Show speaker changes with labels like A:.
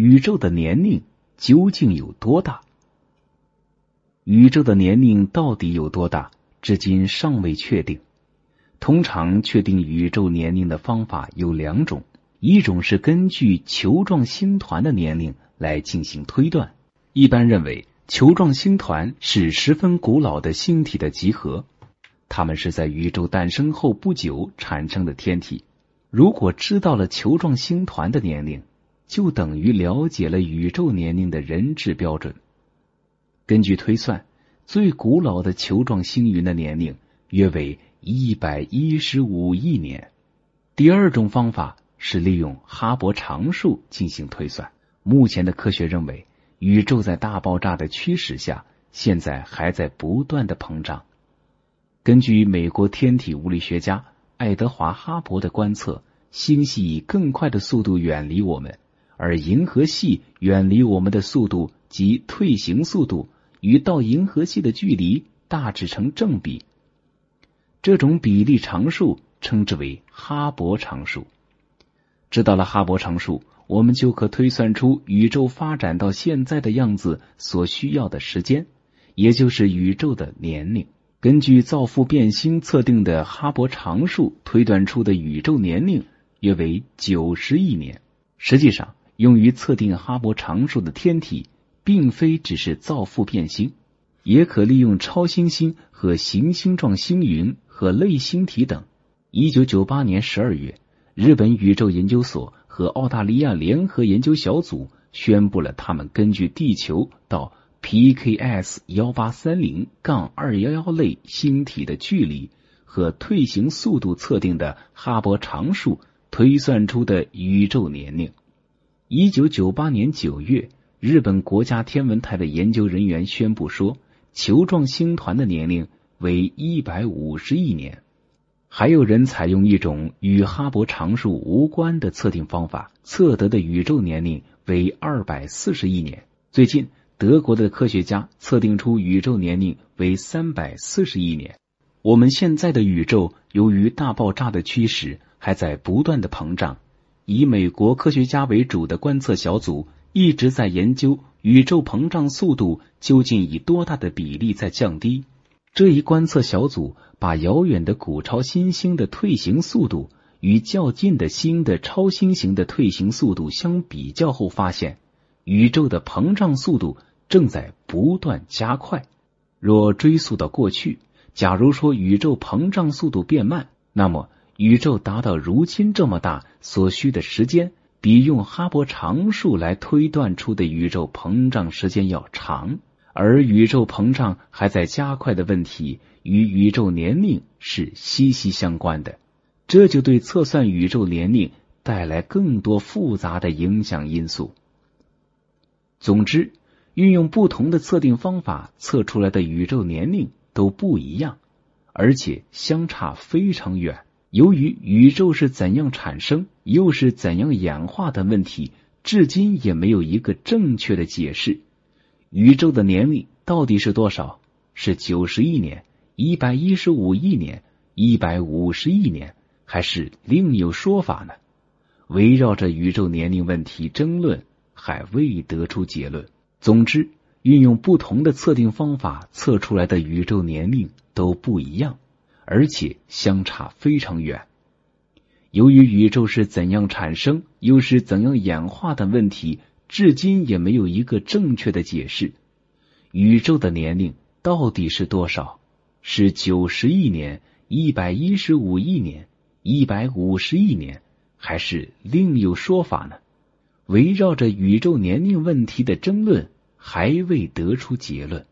A: 宇宙的年龄究竟有多大？宇宙的年龄到底有多大？至今尚未确定。通常确定宇宙年龄的方法有两种，一种是根据球状星团的年龄来进行推断。一般认为，球状星团是十分古老的星体的集合，它们是在宇宙诞生后不久产生的天体。如果知道了球状星团的年龄，就等于了解了宇宙年龄的人质标准。根据推算，最古老的球状星云的年龄约为一百一十五亿年。第二种方法是利用哈勃常数进行推算。目前的科学认为，宇宙在大爆炸的驱使下，现在还在不断的膨胀。根据美国天体物理学家爱德华·哈勃的观测，星系以更快的速度远离我们，而银河系远离我们的速度及退行速度。与到银河系的距离大致成正比，这种比例常数称之为哈勃常数。知道了哈勃常数，我们就可推算出宇宙发展到现在的样子所需要的时间，也就是宇宙的年龄。根据造父变星测定的哈勃常数推断出的宇宙年龄约为九十亿年。实际上，用于测定哈勃常数的天体。并非只是造父变星，也可利用超新星和行星状星云和类星体等。一九九八年十二月，日本宇宙研究所和澳大利亚联合研究小组宣布了他们根据地球到 PKS 幺八三零杠二幺幺类星体的距离和退行速度测定的哈勃常数推算出的宇宙年龄。一九九八年九月。日本国家天文台的研究人员宣布说，球状星团的年龄为一百五十亿年。还有人采用一种与哈勃常数无关的测定方法，测得的宇宙年龄为二百四十亿年。最近，德国的科学家测定出宇宙年龄为三百四十亿年。我们现在的宇宙由于大爆炸的驱使，还在不断的膨胀。以美国科学家为主的观测小组。一直在研究宇宙膨胀速度究竟以多大的比例在降低。这一观测小组把遥远的古超新星的退行速度与较近的星的超新星的退行速度相比较后，发现宇宙的膨胀速度正在不断加快。若追溯到过去，假如说宇宙膨胀速度变慢，那么宇宙达到如今这么大所需的时间。比用哈勃常数来推断出的宇宙膨胀时间要长，而宇宙膨胀还在加快的问题与宇宙年龄是息息相关的，这就对测算宇宙年龄带来更多复杂的影响因素。总之，运用不同的测定方法测出来的宇宙年龄都不一样，而且相差非常远。由于宇宙是怎样产生，又是怎样演化的问题，至今也没有一个正确的解释。宇宙的年龄到底是多少？是九十亿年、一百一十五亿年、一百五十亿年，还是另有说法呢？围绕着宇宙年龄问题争论，还未得出结论。总之，运用不同的测定方法测出来的宇宙年龄都不一样。而且相差非常远。由于宇宙是怎样产生，又是怎样演化的问题，至今也没有一个正确的解释。宇宙的年龄到底是多少？是九十亿年、一百一十五亿年、一百五十亿年，还是另有说法呢？围绕着宇宙年龄问题的争论还未得出结论。